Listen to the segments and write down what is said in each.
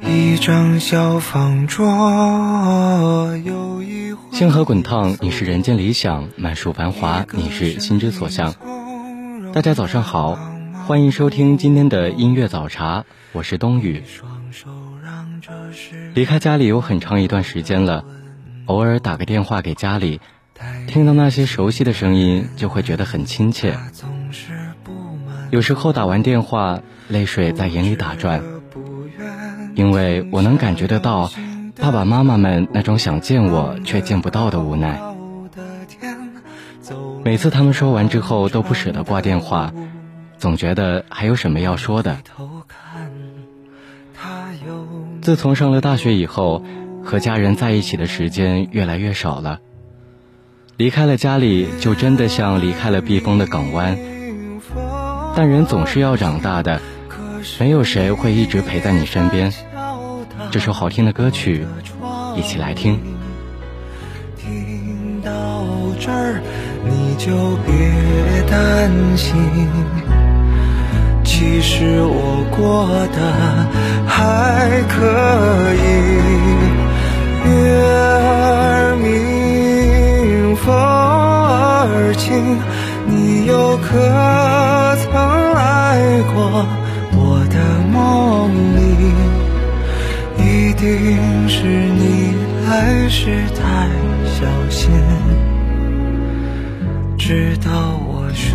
一张小方桌，有一星河滚烫，你是人间理想；满树繁华，你是心之所向。大家早上好，欢迎收听今天的音乐早茶，我是冬雨。离开家里有很长一段时间了，偶尔打个电话给家里，听到那些熟悉的声音，就会觉得很亲切。有时候打完电话。泪水在眼里打转，因为我能感觉得到爸爸妈妈们那种想见我却见不到的无奈。每次他们说完之后都不舍得挂电话，总觉得还有什么要说的。自从上了大学以后，和家人在一起的时间越来越少了，离开了家里，就真的像离开了避风的港湾。但人总是要长大的。没有谁会一直陪在你身边。这首好听的歌曲，一起来听。听到这儿，你就别担心，其实我过得还可以。月儿明，风儿轻，你又可曾来过？定是你来时太小心，直到我睡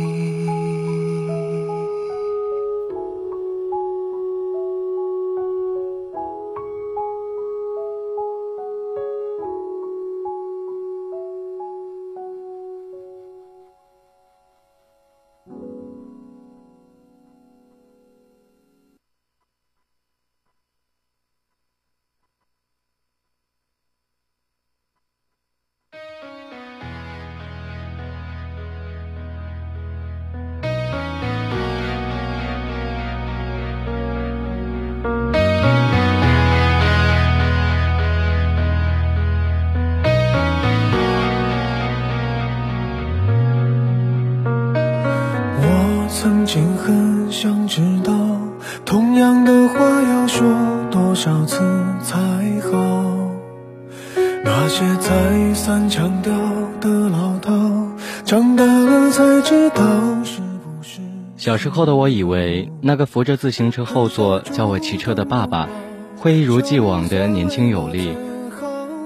小时候的我以为，那个扶着自行车后座教我骑车的爸爸，会一如既往的年轻有力；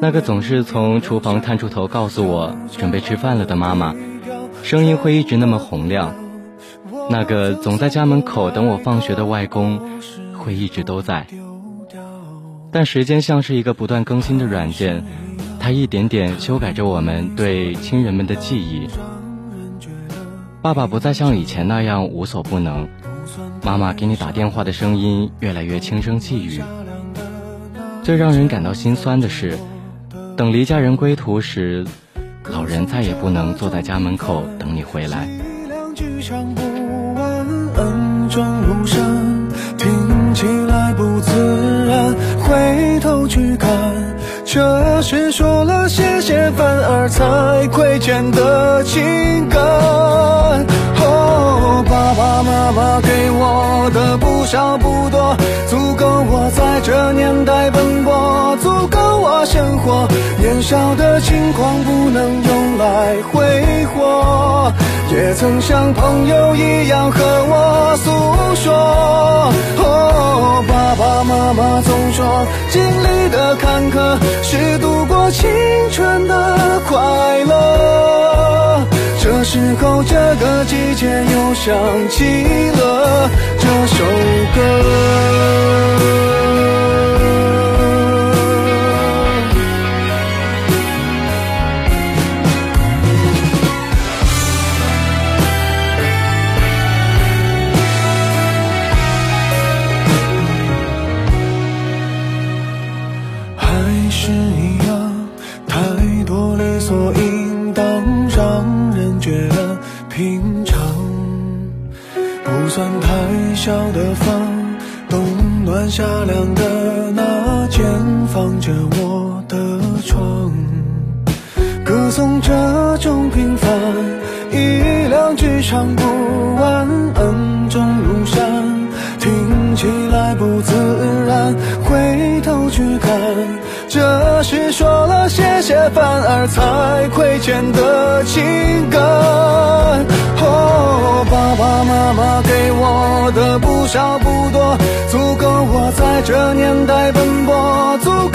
那个总是从厨房探出头告诉我准备吃饭了的妈妈，声音会一直那么洪亮。那个总在家门口等我放学的外公，会一直都在。但时间像是一个不断更新的软件，它一点点修改着我们对亲人们的记忆。爸爸不再像以前那样无所不能，妈妈给你打电话的声音越来越轻声细语。最让人感到心酸的是，等离家人归途时，老人再也不能坐在家门口等你回来。听起来不自然。回头去看，这是说了谢谢反而才亏欠的情感。哦，爸爸妈妈给我的不少不多，足够我在这年代奔波，足够我生活。年少的轻狂不能用来挥霍。也曾像朋友一样和我诉说，哦，爸爸妈妈总说，经历的坎坷是度过青春的快乐。这时候，这个季节又想起了这首歌。着我的床，歌颂这种平凡，一两句唱不完，恩重如山，听起来不自然，回头去看，这是说了谢谢反而才亏欠的情感。哦，爸爸妈妈给我的不少不多，足够我在这年代奔波，足够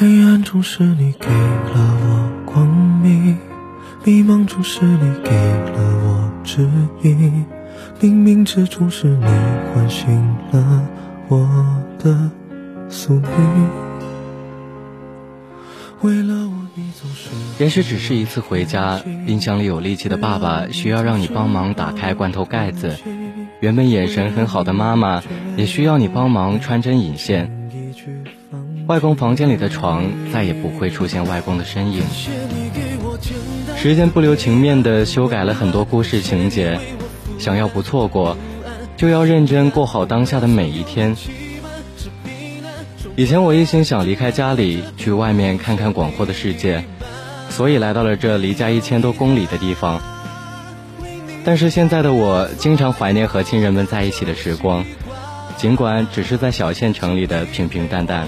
黑暗中是你给了我光明，迷茫中是你给了我指引，冥冥之中是你唤醒了我的宿命。为了我，你总是。也许只是一次回家，冰箱里有力气的爸爸需要让你帮忙打开罐头盖子，原本眼神很好的妈妈也需要你帮忙穿针引线。外公房间里的床再也不会出现外公的身影。时间不留情面地修改了很多故事情节，想要不错过，就要认真过好当下的每一天。以前我一心想离开家里，去外面看看广阔的世界，所以来到了这离家一千多公里的地方。但是现在的我，经常怀念和亲人们在一起的时光，尽管只是在小县城里的平平淡淡。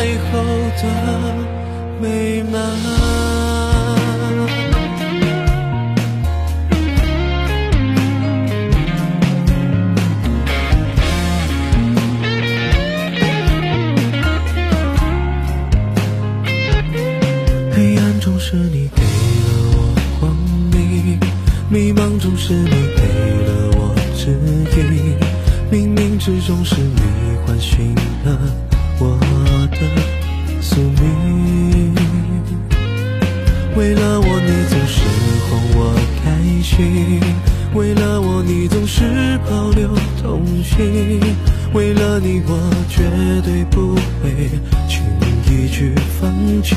甘来后的美满。黑暗中是你给了我光明，迷茫中是你给了我指引，冥冥之中是你唤醒了你。为了我，你总是哄我开心；为了我，你总是保留童心；为了你，我绝对不会轻易去放弃。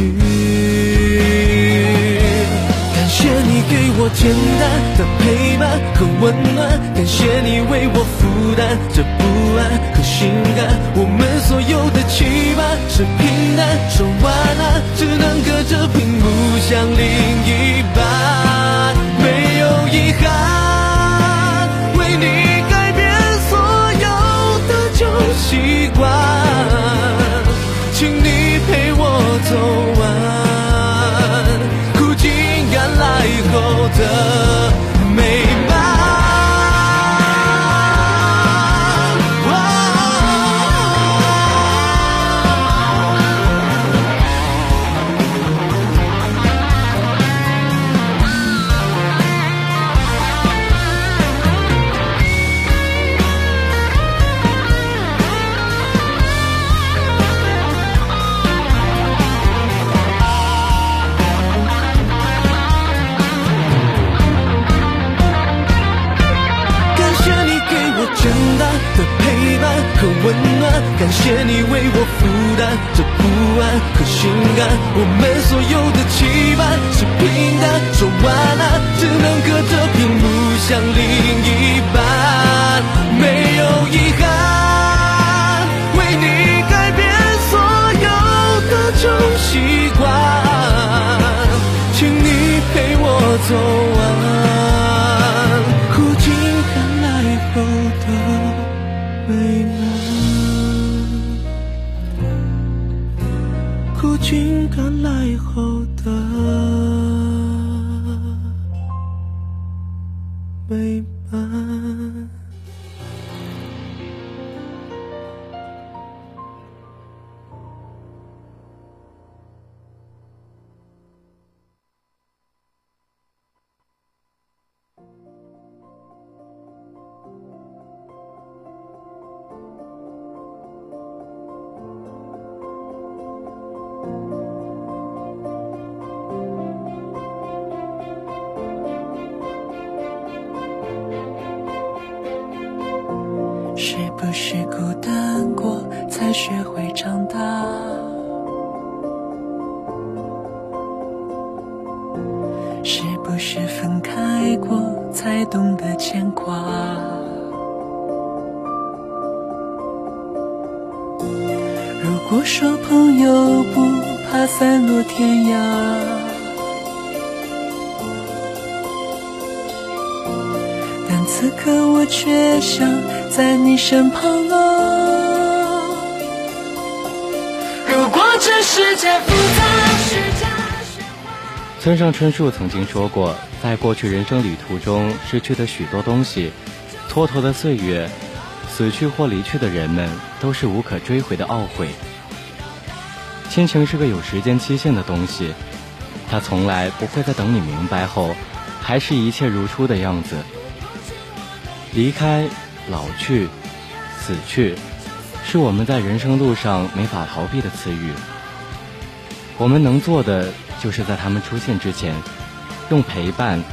谢你给我简单的陪伴和温暖，感谢你为我负担这不安和心甘。我们所有的期盼是平淡，说晚安，只能隔着屏幕想另一半，没有遗憾，为你改变所有的旧习惯，请你陪我走的感谢你为我负担这不安和心甘，我们所有的期盼是平淡，说晚安，只能隔着屏幕想另一半，没有遗憾，为你改变所有的旧习惯，请你陪我走完。是不是分开过才懂得牵挂？如果说朋友不怕散落天涯，但此刻我却想在你身旁啊。如果这世界复杂村上春树曾经说过，在过去人生旅途中失去的许多东西，蹉跎的岁月，死去或离去的人们都是无可追回的懊悔。亲情是个有时间期限的东西，它从来不会在等你明白后，还是一切如初的样子。离开、老去、死去，是我们在人生路上没法逃避的词语。我们能做的，就是在他们出现之前，用陪伴、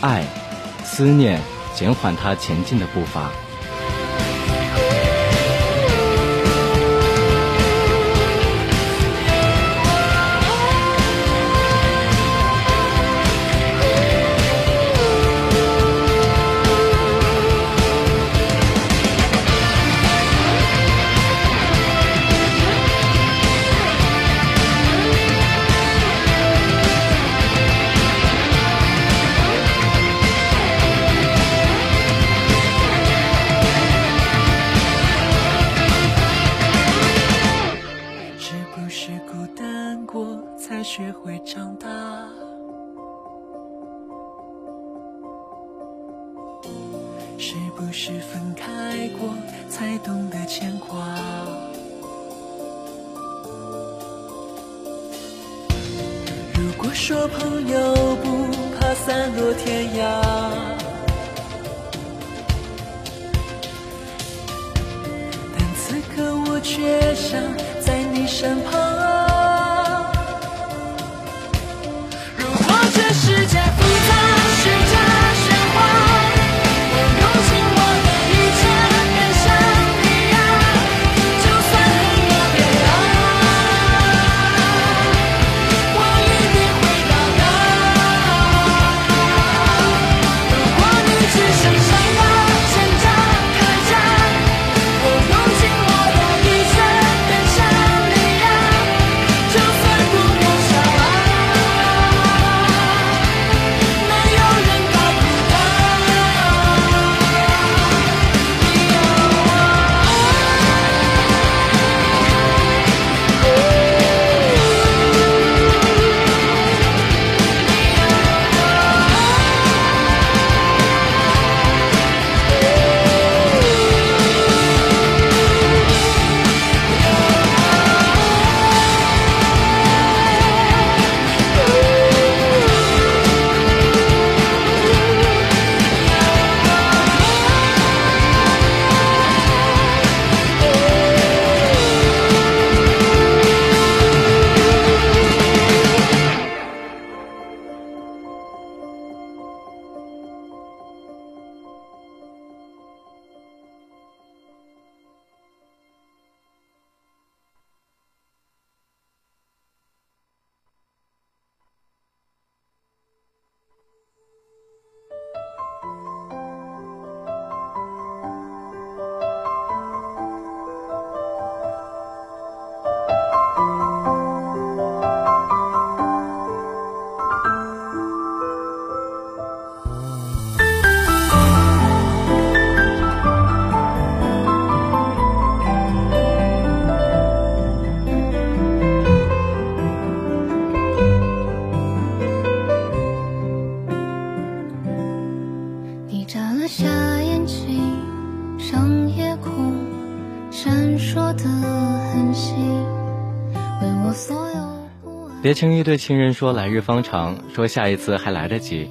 爱、思念减缓他前进的步伐。分开过才懂得牵挂如果说朋友不怕散落天涯但此刻我却想在你身旁。别轻易对亲人说来日方长，说下一次还来得及，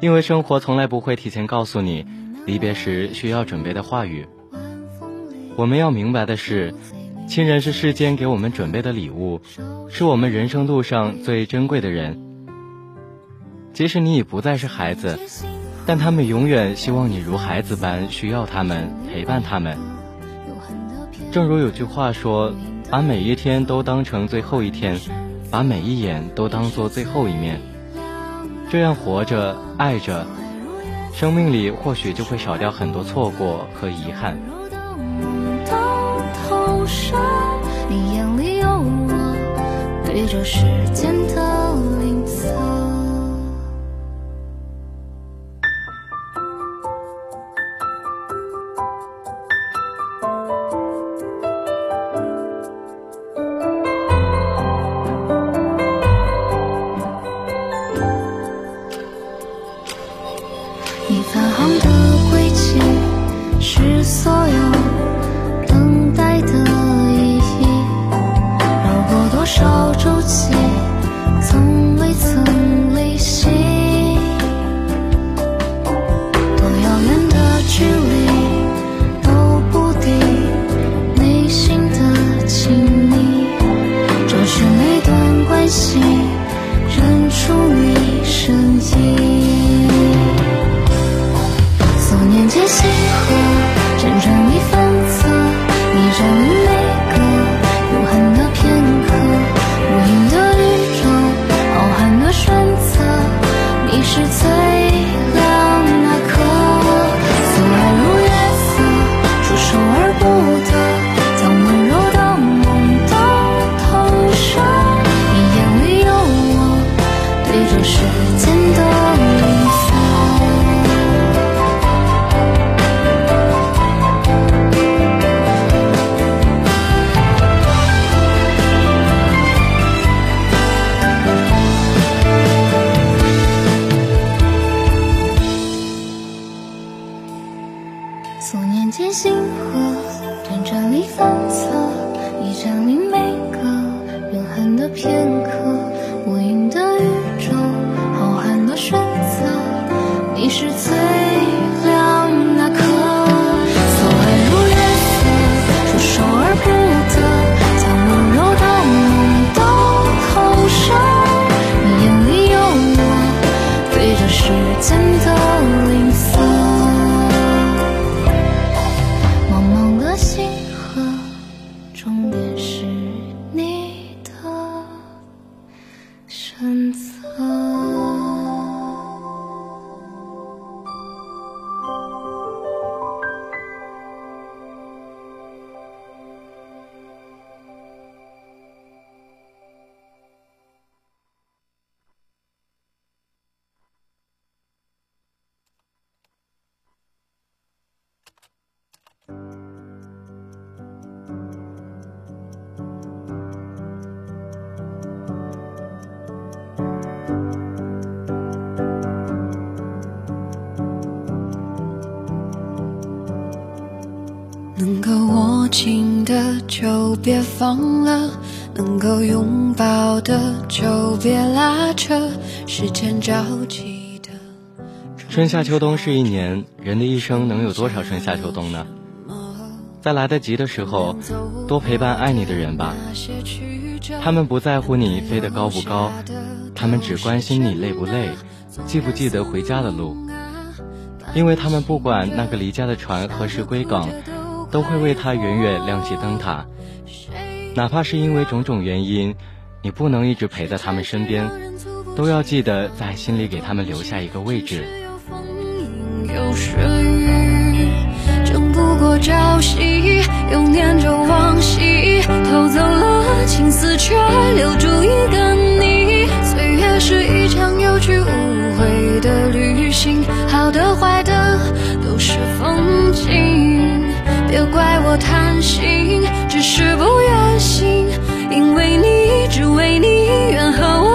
因为生活从来不会提前告诉你离别时需要准备的话语。我们要明白的是，亲人是世间给我们准备的礼物，是我们人生路上最珍贵的人。即使你已不再是孩子，但他们永远希望你如孩子般需要他们，陪伴他们。正如有句话说：“把每一天都当成最后一天。”把每一眼都当做最后一面，这样活着、爱着，生命里或许就会少掉很多错过和遗憾。你眼里有我，对着时间的 있어요. 的就别放了，能够拥抱的就别拉扯，时间着急的。春夏秋冬是一年，人的一生能有多少春夏秋冬呢？在来得及的时候，多陪伴爱你的人吧。他们不在乎你飞得高不高，他们只关心你累不累，记不记得回家的路。因为他们不管那个离家的船何时归港，都会为他远远亮起灯塔。哪怕是因为种种原因，你不能一直陪在他们身边，都要记得在心里给他们留下一个位置。有风有时雨，争不过朝夕，又念着往昔，偷走了青丝，却留住一个你。岁月是一场有去无回的旅行，好的坏的都是风景。别怪我贪心，只是不愿醒，因为你，只为你，愿和我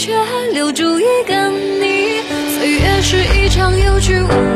却留住一个你。岁月是一场有去无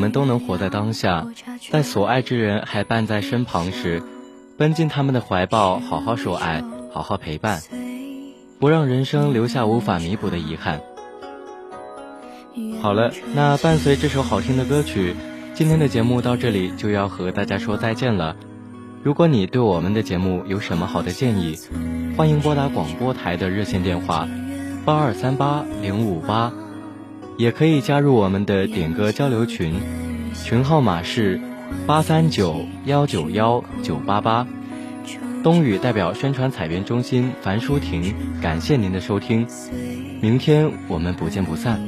我们都能活在当下，在所爱之人还伴在身旁时，奔进他们的怀抱，好好说爱，好好陪伴，不让人生留下无法弥补的遗憾。好了，那伴随这首好听的歌曲，今天的节目到这里就要和大家说再见了。如果你对我们的节目有什么好的建议，欢迎拨打广播台的热线电话八二三八零五八，也可以加入我们的点歌交流群，群号码是八三九幺九幺九八八。冬雨代表宣传采编中心樊淑婷，感谢您的收听，明天我们不见不散。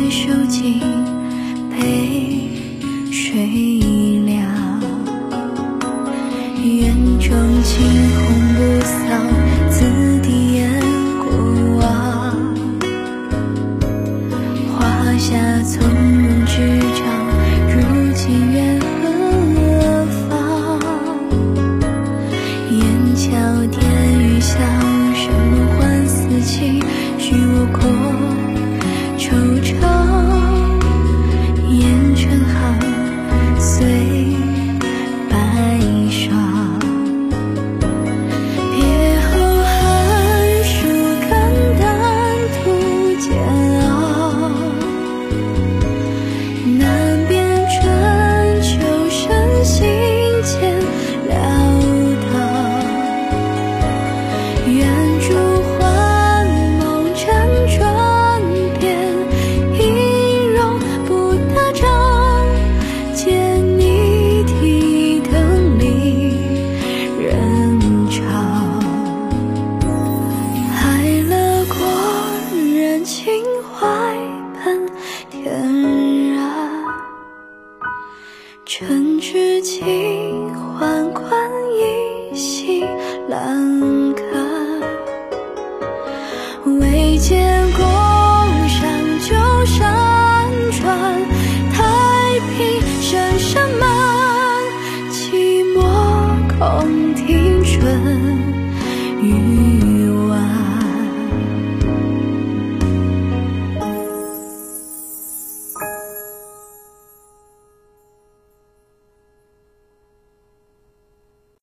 被收进，被谁了？园中惊鸿不扫。